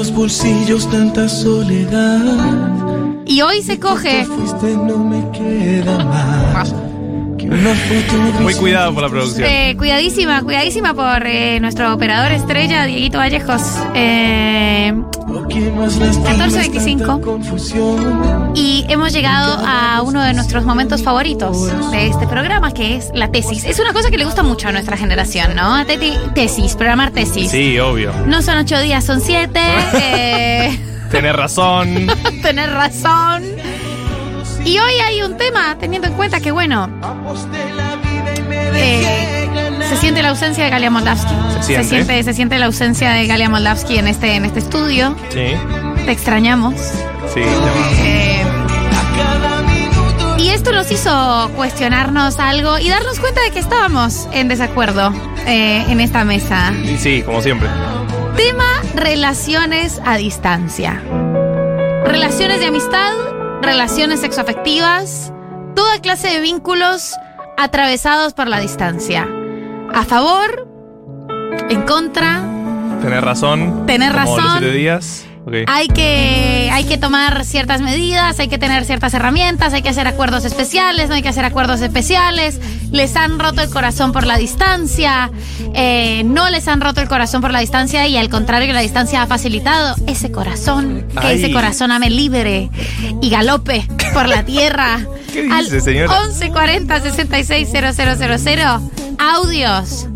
los bolsillos tanta soledad. Y hoy se coge. Fuiste, no me queda más. Muy cuidado por la producción. Eh, cuidadísima, cuidadísima por eh, nuestro operador estrella, Dieguito Vallejos. Eh, Lo que más lastima es 14:25. tanta confusión. y hemos llegado a uno de nuestros momentos favoritos de este programa, que es la tesis. Es una cosa que le gusta mucho a nuestra generación, ¿no? Teti- tesis, programar tesis. Sí, obvio. No son ocho días, son siete. eh, Tenés razón. tener razón. Y hoy hay un tema, teniendo en cuenta que, bueno, eh, se siente la ausencia de Galia Moldavsky. Se siente. Se siente, se siente la ausencia de Galia Moldavsky en este, en este estudio. Sí, Te extrañamos. sí. Eh, y esto nos hizo cuestionarnos algo y darnos cuenta de que estábamos en desacuerdo eh, en esta mesa. Sí, como siempre. Tema relaciones a distancia. Relaciones de amistad, relaciones sexoafectivas, toda clase de vínculos atravesados por la distancia. A favor, en contra, Tenés razón. Tener Como razón. Los siete días. Hay que, hay que tomar ciertas medidas, hay que tener ciertas herramientas, hay que hacer acuerdos especiales, no hay que hacer acuerdos especiales. Les han roto el corazón por la distancia, eh, no les han roto el corazón por la distancia y al contrario, la distancia ha facilitado ese corazón, que Ay. ese corazón ame libre y galope por la tierra. ¿Qué dice, señora? 1140 660000 audios.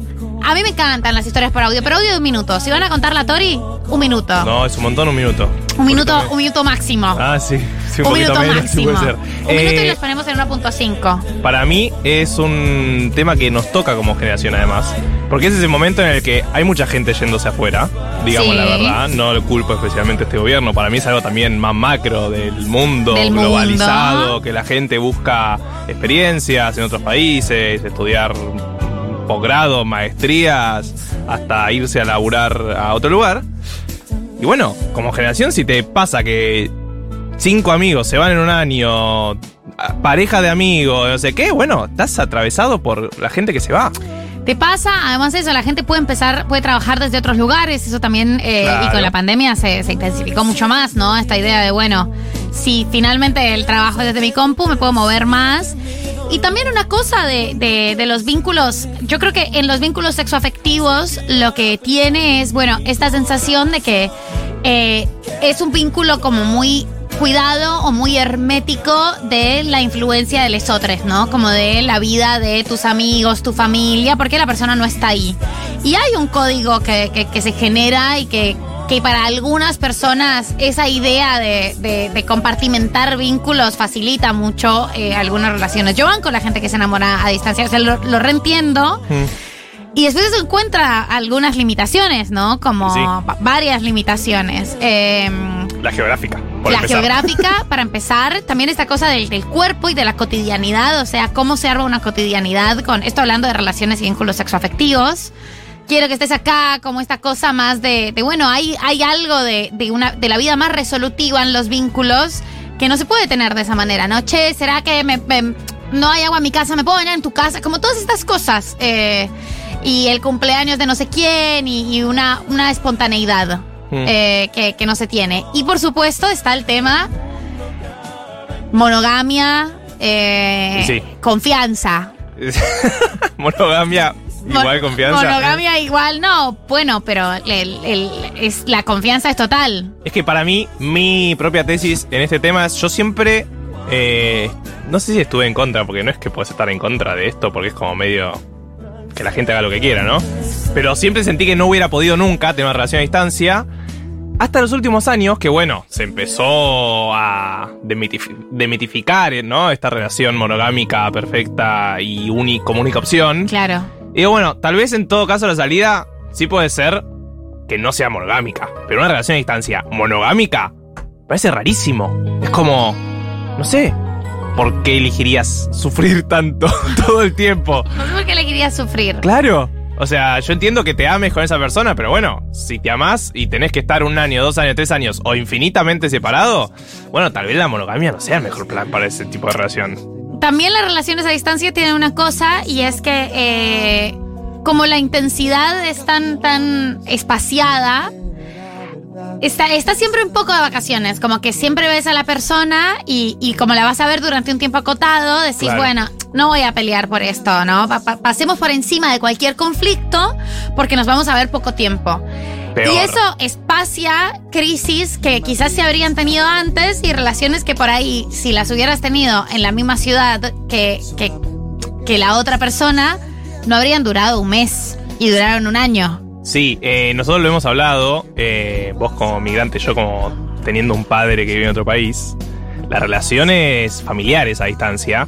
A mí me encantan las historias por audio, pero audio de un minuto. Si van a contar la Tori, un minuto. No, es un montón, un minuto. Un minuto, un minuto máximo. Ah, sí. sí un, un minuto menos, sí máximo. puede ser. Un minuto y Eh, los ponemos en 1.5. Para mí es un tema que nos toca como generación además, porque es ese momento en el que hay mucha gente yéndose afuera, digamos Sí. la verdad, no lo culpo especialmente a este gobierno, para mí es algo también más macro del mundo Del mundo. globalizado, que la gente busca experiencias en otros países, estudiar posgrado, maestrías, hasta irse a laburar a otro lugar. Y bueno, como generación si te pasa que cinco amigos se van en un año, pareja de amigos, no sé qué, bueno, estás atravesado por la gente que se va. Te pasa, además de eso, la gente puede empezar, puede trabajar desde otros lugares, eso también, eh, Claro. y con la pandemia se, se intensificó mucho más, ¿no? Esta idea de, bueno, si finalmente el trabajo es desde mi compu, me puedo mover más. Y también una cosa de, de- de los vínculos, yo creo que en los vínculos sexoafectivos lo que tiene es, bueno, esta sensación de que eh, es un vínculo como muy cuidado o muy hermético de la influencia de lesotres, ¿no? Como de la vida de tus amigos, tu familia, porque la persona no está ahí. Y hay un código que, que- que se genera y que, que para algunas personas esa idea de, de- de compartimentar vínculos facilita mucho eh, algunas relaciones. Yo van con la gente que se enamora a distancia, o sea, lo, lo reentiendo. Y después se encuentra algunas limitaciones, ¿no? Como Sí. varias limitaciones. Em, La geográfica, por la empezar. geográfica, para empezar, también esta cosa del, del cuerpo y de la cotidianidad, o sea, cómo se arma una cotidianidad con esto hablando de relaciones y vínculos sexoafectivos. Quiero que estés acá, como esta cosa más de, de, bueno, hay, hay algo de, de una, de la vida más resolutiva en los vínculos que no se puede tener de esa manera, ¿no? Che, ¿será que me, me- no hay agua en mi casa? ¿Me puedo bañar en tu casa? Como todas estas cosas. eh, y el cumpleaños de no sé quién y, y una, una espontaneidad Mm. eh, que, que no se tiene. Y por supuesto está el tema monogamia, eh, Sí. confianza. Monogamia, igual confianza. Monogamia igual, no, bueno, pero el- el- es, la confianza es total. Es que para mí, mi propia tesis en este tema es, yo siempre, eh, no sé si estuve en contra, porque no es que puedes estar en contra de esto, porque es como medio que la gente haga lo que quiera, ¿no? Pero siempre sentí que no hubiera podido nunca tener una relación a distancia. Hasta los últimos años, que bueno, se empezó a demitif- demitificar, ¿no? Esta relación monogámica perfecta y uni- como única opción. Claro. Y digo, bueno, tal vez en todo caso la salida sí puede ser que no sea monogámica. Pero una relación a distancia monogámica parece rarísimo. Es como, no sé, ¿por qué elegirías sufrir tanto todo el tiempo? No sé por qué le quería sufrir. Claro. O sea, yo entiendo que te ames con esa persona, pero bueno, si te amás y tenés que estar un año, dos años, tres años o infinitamente separado, bueno, tal vez la monogamia no sea el mejor plan para ese tipo de relación. También las relaciones a distancia tienen una cosa y es que eh, como la intensidad es tan, tan espaciada, está, está siempre un poco de vacaciones, como que siempre ves a la persona y, y como la vas a ver durante un tiempo acotado, decís, Claro. bueno, no voy a pelear por esto, ¿no? Pa- pa- pasemos por encima de cualquier conflicto porque nos vamos a ver poco tiempo. Peor. Y eso espacia crisis que quizás se habrían tenido antes y relaciones que por ahí, si las hubieras tenido en la misma ciudad que, que, que la otra persona, no habrían durado un mes y duraron un año. Sí, eh, nosotros lo hemos hablado, eh, vos como migrante, yo como teniendo un padre que vive en otro país, las relaciones familiares a distancia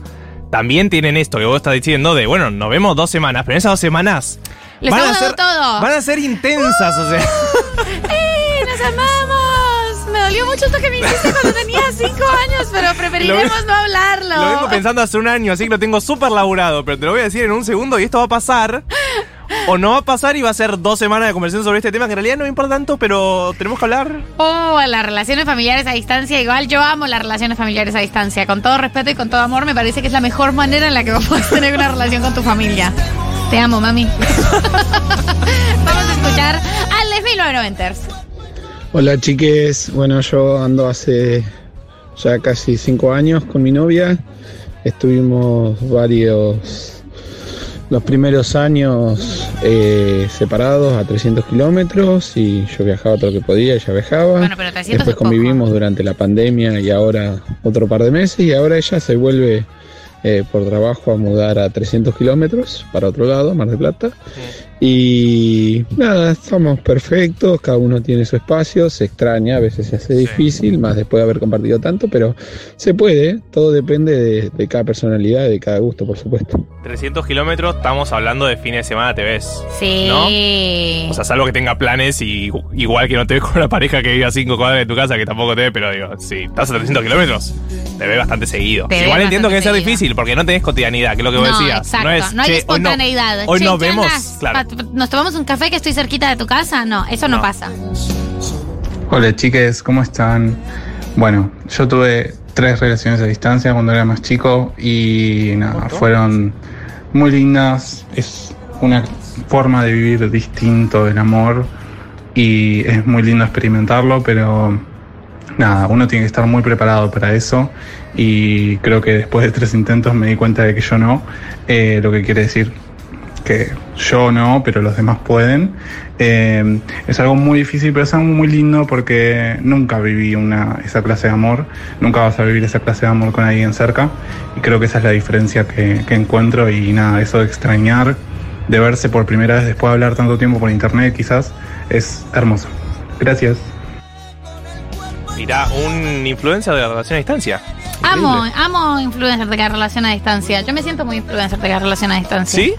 también tienen esto que vos estás diciendo de, bueno, nos vemos dos semanas, pero en esas dos semanas Le van a ser, todo. van a ser intensas, o sea, ¡Eh, nos amamos! Me dolió mucho esto que me hiciste cuando tenía cinco años, pero preferiremos Lo- no hablarlo. lo vengo pensando hace un año, así que lo tengo súper laburado, pero te lo voy a decir en un segundo y esto va a pasar. O no va a pasar y va a ser dos semanas de conversación sobre este tema que en realidad no me importa tanto, pero tenemos que hablar. Oh, las relaciones familiares a distancia. Igual yo amo las relaciones familiares a distancia. Con todo respeto y con todo amor, me parece que es la mejor manera en la que vos podés tener una relación con tu familia. Te amo, mami. Vamos a escuchar a Les 1990ers. Hola chiques, bueno yo ando hace ya casi cinco años con mi novia, estuvimos varios, los primeros años eh, separados a 300 kilómetros y yo viajaba todo lo que podía, ella viajaba, Bueno, pero 300 después poco. convivimos durante la pandemia y ahora otro par de meses y ahora ella se vuelve eh, por trabajo a mudar a 300 kilómetros para otro lado, Mar del Plata. Y nada, estamos perfectos, cada uno tiene su espacio, se extraña, a veces se hace difícil, más después de haber compartido tanto, pero se puede, todo depende de, de cada personalidad y de cada gusto, por supuesto. 300 kilómetros, estamos hablando de fines de semana te ves. Sí. O sea, salvo que tenga planes y igual que no te ves con una pareja que vive a 5 cuadras de tu casa, que tampoco te ve, pero digo, si estás a 300 kilómetros, te ves bastante seguido. Te igual entiendo que debe ser bastante difícil, porque no tenés cotidianidad, que es lo que vos no, decías. exacto. No, es, no hay "Che, hoy no- espontaneidad. Hoy, Che, nos ¿qué vemos. Claro. ¿Nos tomamos un café que estoy cerquita de tu casa? No, eso no, No. pasa. Hola chiques, ¿cómo están? Bueno, yo tuve tres relaciones a distancia cuando era más chico y nada, fueron muy lindas. Es una forma de vivir distinto el amor y es muy lindo experimentarlo, pero nada, uno tiene que estar muy preparado para eso y creo que después de tres intentos me di cuenta de que yo no, eh, lo que quiere decir que yo no, pero los demás pueden. Eh, es algo muy difícil, pero es algo muy lindo porque nunca viví una, esa clase de amor, nunca vas a vivir esa clase de amor con alguien cerca y creo que esa es la diferencia que, que encuentro y nada, eso de extrañar, de verse por primera vez después de hablar tanto tiempo por internet quizás, es hermoso. Gracias. Mirá, un influencer de la relación a distancia. Amo, amo influencer de la relación a distancia. Yo me siento muy influencer de la relación a distancia. ¿Sí?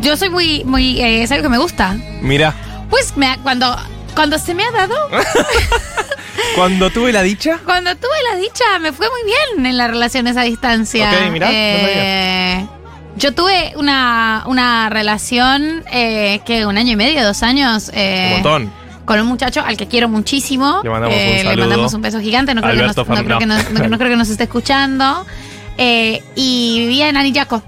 Yo soy muy, muy, eh, es algo que me gusta. Mirá, Pues me ha- cuando, cuando se me ha dado, cuando tuve la dicha. cuando tuve la dicha, me fue muy bien en las relaciones a distancia. Ok, mirá, no Eh, yo tuve una, una relación eh, que un año y medio, dos años. eh, Un montón. con un muchacho al que quiero muchísimo. Le mandamos un Le saludo. mandamos un beso gigante. No creo, que nos, no Fam- creo que no. nos- no- no creo que nos esté escuchando. Eh, y vivía en Anillaco.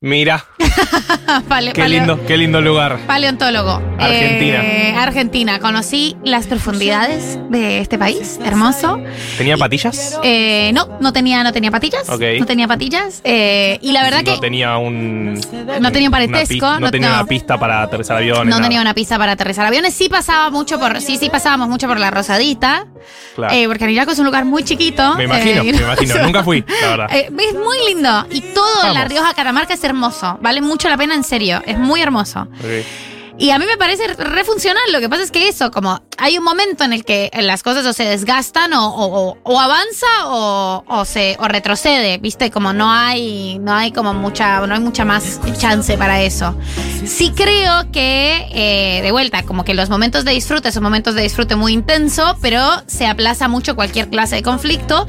Mira, Qué lindo, qué lindo lugar. Paleontólogo. Argentina. Eh, Argentina. Conocí las profundidades de este país. Hermoso. ¿Tenía patillas? Eh, no, no tenía, no tenía patillas. Ok. No tenía patillas. Eh, y la verdad no que tenía un. no tenía un parentesco. pi- no, no- tenía no. una pista para aterrizar aviones. no nada. tenía una pista para aterrizar aviones. Sí pasaba mucho por, sí, sí pasábamos mucho por la Rosadita. Claro. Eh, porque Anillaco es un lugar muy chiquito. me imagino, Eh, me imagino. Nunca fui, la verdad. Es muy lindo. Y todo en La Vamos. Rioja Catamarca es hermoso. Vale mucho la pena, en serio. Es muy hermoso. Y a mí me parece re funcional. Lo que pasa es que eso, como hay un momento en el que las cosas o se desgastan o, o- o- o avanza o, o se o retrocede, ¿viste? Como no hay no hay como mucha no hay mucha más chance para eso. Sí creo que eh, de vuelta como que los momentos de disfrute son momentos de disfrute muy intenso, pero se aplaza mucho cualquier clase de conflicto.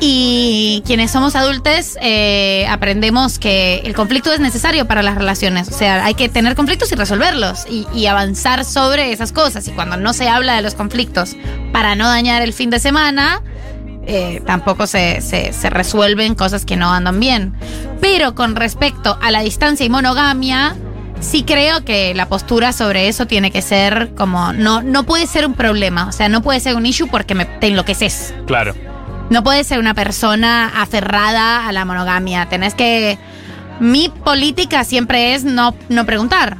Y quienes somos adultos eh, aprendemos que el conflicto es necesario para las relaciones. O sea, hay que tener conflictos y resolverlos y, avanzar sobre esas cosas. Y cuando no se habla de los conflictos para no dañar el fin de semana, eh, tampoco se, se, se resuelven cosas que no andan bien. Pero con respecto a la distancia y monogamia, sí creo que la postura sobre eso tiene que ser como, no, no puede ser un problema, o sea, no puede ser un issue porque me, te enloqueces. Claro. No puedes ser una persona aferrada a la monogamia. Tenés que. Mi política siempre es no, no preguntar.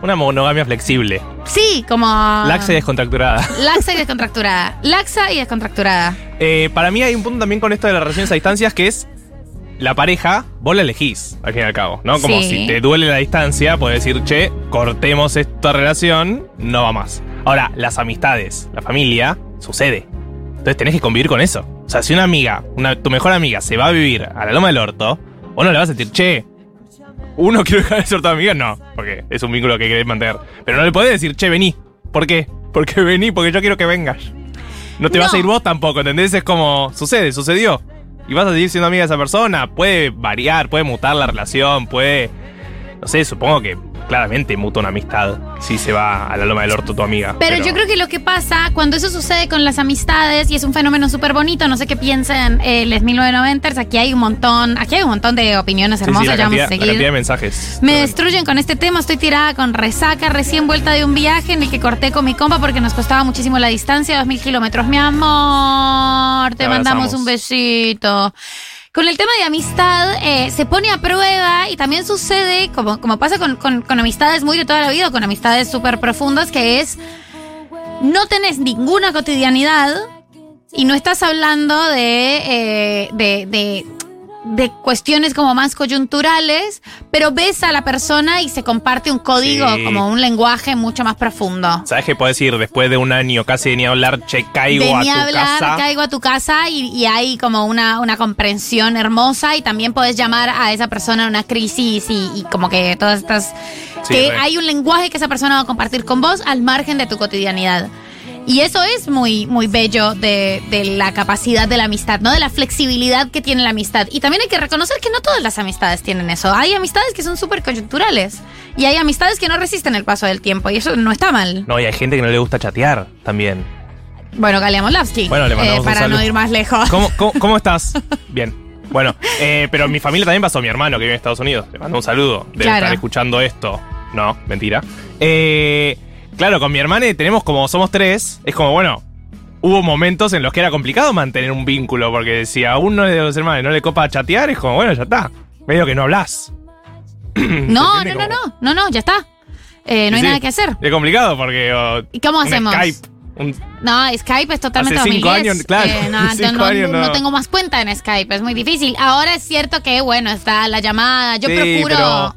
Una monogamia flexible. Sí, como. Laxa y descontracturada. Laxa y descontracturada. Laxa y descontracturada. Eh, para mí hay un punto también con esto de las relaciones a distancias que es la pareja, vos la elegís, al fin y al cabo, ¿no? Como Sí. si te duele la distancia, puedes decir, che, cortemos esta relación, no va más. Ahora, las amistades, la familia, sucede. Entonces tenés que convivir con eso. O sea, si una amiga, una, tu mejor amiga, se va a vivir a la loma del orto, vos no le vas a decir, che, uno quiero dejar de ser tu amiga, no, porque es un vínculo que querés mantener. Pero no le podés decir, che, vení. ¿Por qué? Porque vení, porque yo quiero que vengas. No te vas a ir vos tampoco, ¿entendés? Es como, sucede, sucedió. Y vas a seguir siendo amiga de esa persona. Puede variar, puede mutar la relación, puede. No sé, supongo que claramente muta una amistad si se va a la loma del orto tu amiga. Pero, yo creo que lo que pasa cuando eso sucede con las amistades y es un fenómeno súper bonito, no sé qué piensan eh, les 1990ers, aquí hay un montón, aquí hay un montón de opiniones Sí, sí, hermosas, la, ya vamos a la seguir. cantidad de mensajes. Me destruyen con este tema, estoy tirada con resaca, recién vuelta de un viaje en el que corté con mi compa porque nos costaba muchísimo la distancia, dos mil kilómetros. Mi amor, te Te mandamos un besito. Con el tema de amistad, eh, se pone a prueba y también sucede, como, como pasa con, con- con amistades muy de toda la vida, con amistades súper profundas, que es, no tenés ninguna cotidianidad y no estás hablando de, eh, de, de, de cuestiones como más coyunturales, pero ves a la persona y se comparte un código, Sí. como un lenguaje mucho más profundo. ¿Sabes qué puedes ir después de un año casi de ni hablar, che, caigo de a ni tu hablar, casa? caigo a tu casa y, y hay como una, una comprensión hermosa y también puedes llamar a esa persona en una crisis y, y como que todas estas... Sí, que re. hay un lenguaje que esa persona va a compartir con vos al margen de tu cotidianidad. Y eso es muy, muy bello de, de la capacidad de la amistad, ¿no? De la flexibilidad que tiene la amistad. Y también hay que reconocer que no todas las amistades tienen eso. Hay amistades que son súper coyunturales. Y hay amistades que no resisten el paso del tiempo. Y eso no está mal. No, y hay gente que no le gusta chatear también. Bueno, Galia Molavsky. Bueno, le mandamos un Para saludo. no ir más lejos. ¿Cómo, cómo, cómo estás? Bien. Bueno, eh, pero mi familia también pasó mi hermano que vive en Estados Unidos. Le mando un saludo. Debe Claro. estar escuchando esto. No, mentira. Eh, claro, con mi hermana tenemos como somos tres. Es como, bueno, hubo momentos en los que era complicado mantener un vínculo. Porque si a uno de los hermanos no le copa chatear, es como, bueno, ya está. Medio que no hablas. No, ¿Se no, no, no, no, no, ya está. Eh, no hay Sí, nada que hacer. Es complicado porque. oh, ¿Y cómo hacemos? Skype. un- No, Skype es totalmente Hace cinco 2010. años, claro, Eh, no, cinco no, años no no. tengo más cuenta en Skype, es muy difícil. Ahora es cierto que, bueno, está la llamada. Yo Sí, procuro. pero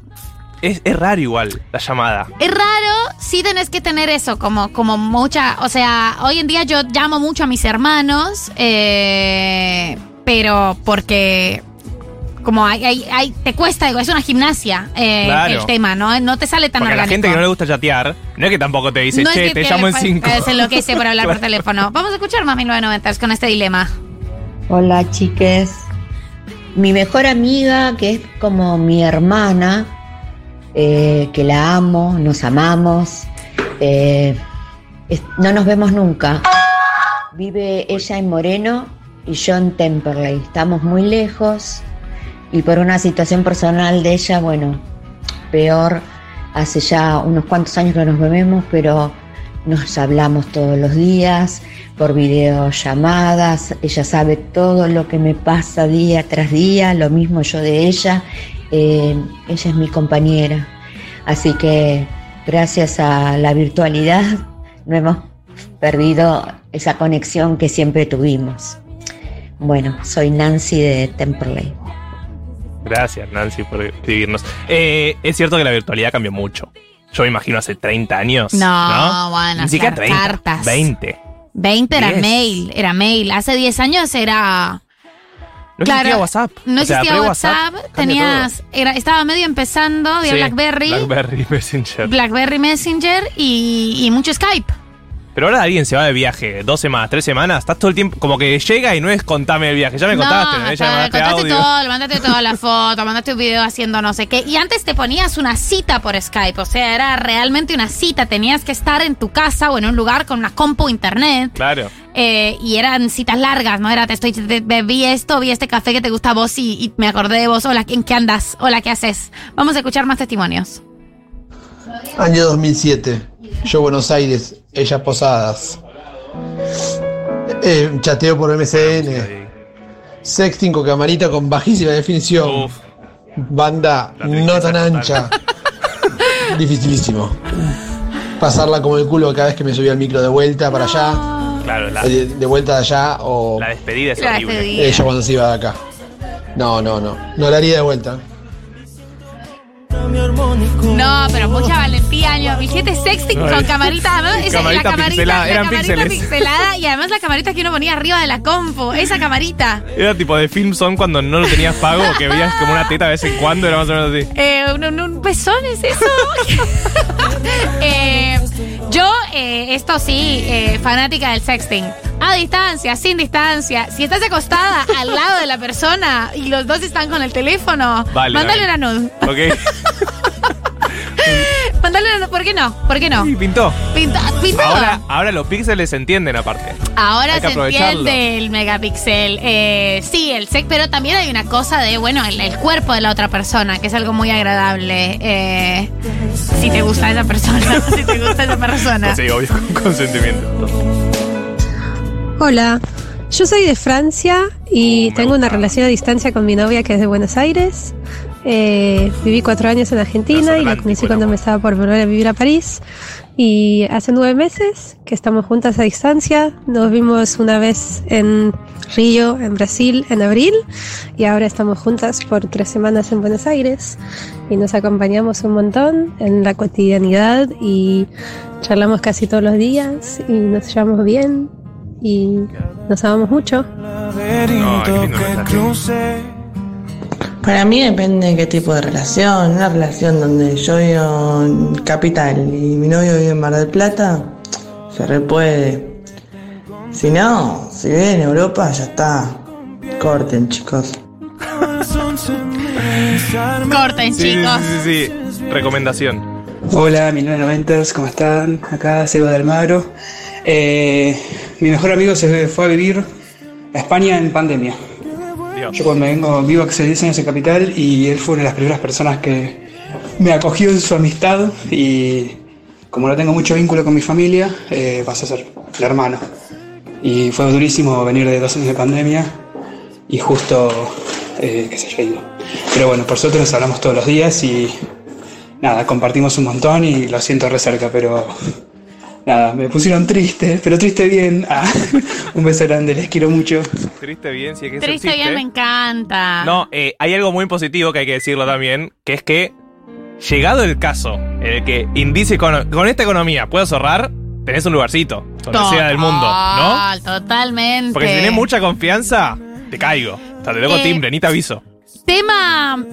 es, es raro igual la llamada. Es raro, sí tenés que tener eso, como, como mucha. O sea, hoy en día yo llamo mucho a mis hermanos, eh, pero porque. Como hay, hay, hay- te cuesta, digo, es una gimnasia eh, Claro. el tema, ¿no? No te sale tan Porque a la orgánico. gente que no le gusta chatear, no es que tampoco te dice, No es che, que te llamo en cinco. Se enloquece por hablar por teléfono. Vamos a escuchar más 1990 con este dilema. Hola chiques. Mi mejor amiga, que es como mi hermana, eh, que la amo, nos amamos, eh, no nos vemos nunca. Vive ella en Moreno y yo en Temperley. Estamos muy lejos y por una situación personal de ella, bueno, peor, hace ya unos cuantos años que nos vemos, pero nos hablamos todos los días por videollamadas, ella sabe todo lo que me pasa día tras día, lo mismo yo de ella, Eh, ella es mi compañera, así que gracias a la virtualidad no hemos perdido esa conexión que siempre tuvimos. Bueno, soy Nancy de Temperley. Gracias, Nancy, por escribirnos. Eh, es cierto que la virtualidad cambió mucho. Yo me imagino hace 30 años. No, No, bueno, Ni siquiera hacer 30. cartas. 20. 20 era 10. mail, era mail. Hace 10 años era. No Claro, existía WhatsApp. No O sea, existía WhatsApp, tenías. Era, estaba medio empezando, había Sí, Blackberry, Blackberry Messenger. Blackberry Messenger y, y mucho Skype. Pero ahora alguien se va de viaje dos semanas, tres semanas, estás todo el tiempo como que llega y no es contame el viaje. Ya me contaste, ¿no? Ya me mandaste contaste audio. todo, le mandaste toda la foto, mandaste un video haciendo no sé qué. Y antes te ponías una cita por Skype, o sea, era realmente una cita. Tenías que estar en tu casa o en un lugar con una compu internet. Claro. eh, y eran citas largas, ¿no? Era, te estoy, te- te- vi esto, vi este café que te gusta a vos y, y me acordé de vos. Hola, ¿en qué andas? Hola, ¿qué haces? Vamos a escuchar más testimonios. Año 2007. Yo Buenos Aires, ellas Posadas. Eh, chateo por MSN. Sexting con camarita con bajísima definición. Uf, Banda no tan ancha. Dificilísimo. Pasarla como el culo cada vez que me subía al micro de vuelta para allá. claro, la, De, de vuelta de allá o la despedida es La horrible. despedida. ella cuando se iba de acá. No, no, no. No la haría de vuelta. No, pero mucha valentía, año 2007 sexting con camarita, esa- Camarita la camarita, pixelada, la eran camarita píxeles. pixelada y además la camarita que uno ponía arriba de la compu, esa camarita. Era tipo de film son cuando no lo tenías pago, que veías como una teta de vez en cuando, era más o menos así. Eh, un, un- un pezón es eso. Eh, yo, eh, esto sí, eh, fanática del sexting. A distancia, sin distancia. Si estás acostada al lado de la persona y los dos están con el teléfono, Vale, mándale una nude. Ok. Nude. ¿Por qué no? ¿Por qué no? Y pintó. Pinta, pinta. Ahora, ahora los píxeles se entienden aparte. Ahora se entiende el megapíxel. Eh, sí, el sex, pero también hay una cosa de, bueno, el, el cuerpo de la otra persona, que es algo muy agradable. Eh, si te gusta esa persona, si te gusta esa persona. Sí, obvio, con consentimiento. Hola, yo soy de Francia y Me tengo una relación a distancia con mi novia que es de Buenos Aires. Eh, viví cuatro años en Argentina y la conocí cuando me estaba por volver a vivir a París. Y hace nueve meses que estamos juntas a distancia. Nos vimos una vez en Río, en Brasil, en abril. Y ahora estamos juntas por tres semanas en Buenos Aires. Y nos acompañamos un montón en la cotidianidad y charlamos casi todos los días y nos llevamos bien y nos amamos mucho. No. Para mí depende de qué tipo de relación. Una relación donde yo vivo en Capital y mi novio vive en Mar del Plata, se repuede. Si no, si vive en Europa, ya está. Corten, chicos. Corten, Sí, chicos. sí, sí, sí. Recomendación. Hola, 1990, ¿cómo están? Acá Seba de Almagro. Eh, mi mejor amigo se fue a vivir a España en pandemia. Yo cuando vengo, vivo hace 10 años en Capital y él fue una de las primeras personas que me acogió en su amistad y como no tengo mucho vínculo con mi familia, eh, pasó a ser el hermano. Y fue durísimo venir de dos años de pandemia y justo eh, que se haya ido. Pero bueno, por suerte nos hablamos todos los días y nada, compartimos un montón y lo siento re cerca, pero nada, me pusieron triste, pero triste bien. Ah, un beso grande, les quiero mucho. Triste bien, sí, hay que Triste triste. bien, me encanta. No, eh, hay algo muy positivo que hay que decirlo también, que es que, llegado el caso en el que indice con, con esta economía puedes ahorrar, tenés un lugarcito, donde sea del mundo, ¿no? Total, Totalmente. Porque si tenés mucha confianza, te caigo. O sea, te toco Eh, timbre, ni te aviso. Tema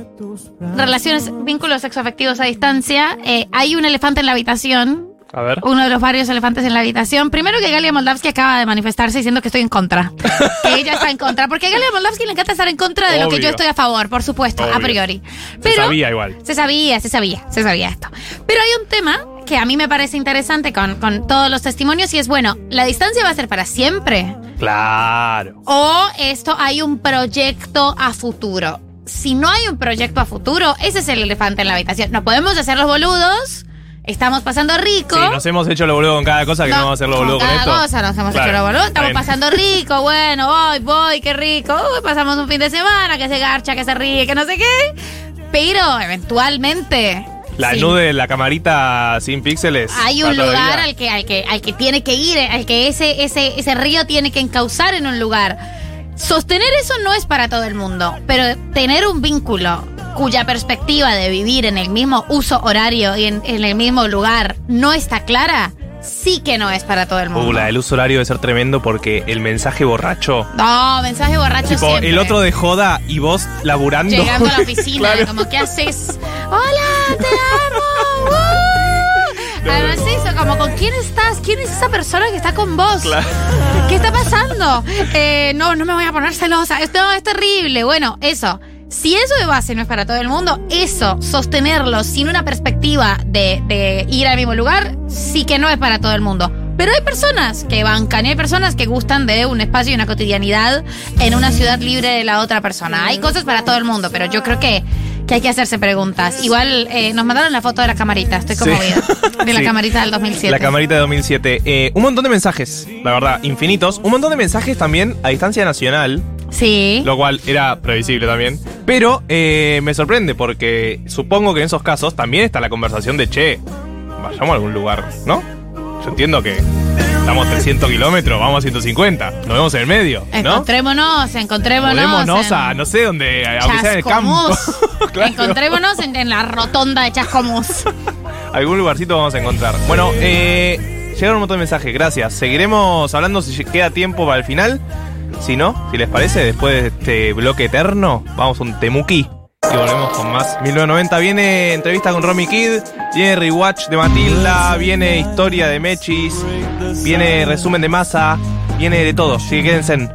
relaciones, vínculos sexoafectivos a distancia. Eh, hay un elefante en la habitación. A ver. Uno de los varios elefantes en la habitación. Primero que Galia Moldavsky acaba de manifestarse diciendo que estoy en contra. que ella está en contra. Porque a Galia Moldavsky le encanta estar en contra de lo que Obvio. yo estoy a favor, por supuesto, a Obvio. priori. Se Pero sabía igual. se sabía, se sabía, se sabía esto. Pero hay un tema que a mí me parece interesante con, con todos los testimonios y es, bueno, ¿la distancia va a ser para siempre? Claro. ¿O esto hay un proyecto a futuro? Si no hay un proyecto a futuro, ese es el elefante en la habitación. No podemos hacer los boludos, estamos pasando rico. Sí, nos hemos hecho lo boludo con cada cosa que no, vamos a hacer lo boludo con, cada esto. cosa nos hemos Claro, hecho lo boludo. Estamos bien. pasando rico, bueno, voy, voy, qué rico. Uy, pasamos un fin de semana, que se garcha, que se ríe, que no sé qué. Pero eventualmente. La sí, nude, la camarita sin píxeles. Hay un lugar al que, al que, al que tiene que ir, al que ese, ese, ese río tiene que encauzar en un lugar. Sostener eso no es para todo el mundo, pero tener un vínculo cuya perspectiva de vivir en el mismo uso horario y en, en el mismo lugar no está clara, sí que no es para todo el mundo. Uh, la del uso horario debe ser tremendo porque el mensaje borracho. No, mensaje borracho Tipo, siempre. el otro de joda y vos laburando. Llegando a la oficina, Claro. como, ¿qué haces? ¡Hola, te amo! ¡Uh! Además eso, como, ¿con quién estás? ¿Quién es esa persona que está con vos? Claro. ¿Qué está pasando? Eh, no, no me voy a poner celosa. Esto es terrible. Bueno, eso. Si eso de base no es para todo el mundo, eso, sostenerlo sin una perspectiva de, de ir al mismo lugar, sí que no es para todo el mundo. Pero hay personas que bancan y hay personas que gustan de un espacio y una cotidianidad en una ciudad libre de la otra persona. Hay cosas para todo el mundo, pero yo creo que, que hay que hacerse preguntas. Igual eh, nos mandaron la foto de la camarita, estoy conmovida. De la Sí. camarita del 2007. La camarita de 2007. Eh, un montón de mensajes, la verdad, infinitos. Un montón de mensajes también a distancia nacional, Sí. lo cual era previsible también. Pero eh, me sorprende porque supongo que en esos casos también está la conversación de, che, vayamos a algún lugar, ¿no? Yo entiendo que estamos 300 kilómetros, vamos a 150, nos vemos en el medio, ¿no? Encontrémonos, encontrémonos. Mudémonos en a, no sé dónde, aunque sea en el campo. Claro. Encontrémonos en, en la rotonda de Chascomús. Algún lugarcito vamos a encontrar. Bueno, eh, llegaron un montón de mensajes, gracias. Seguiremos hablando si queda tiempo para el final. Si no, si les parece, después de este bloque eterno, vamos a un temuki. Y volvemos con más. 1990 viene entrevista con Romy Kid, viene rewatch de Matilda, viene historia de Mechis, viene resumen de masa, viene de todo. Así que quédense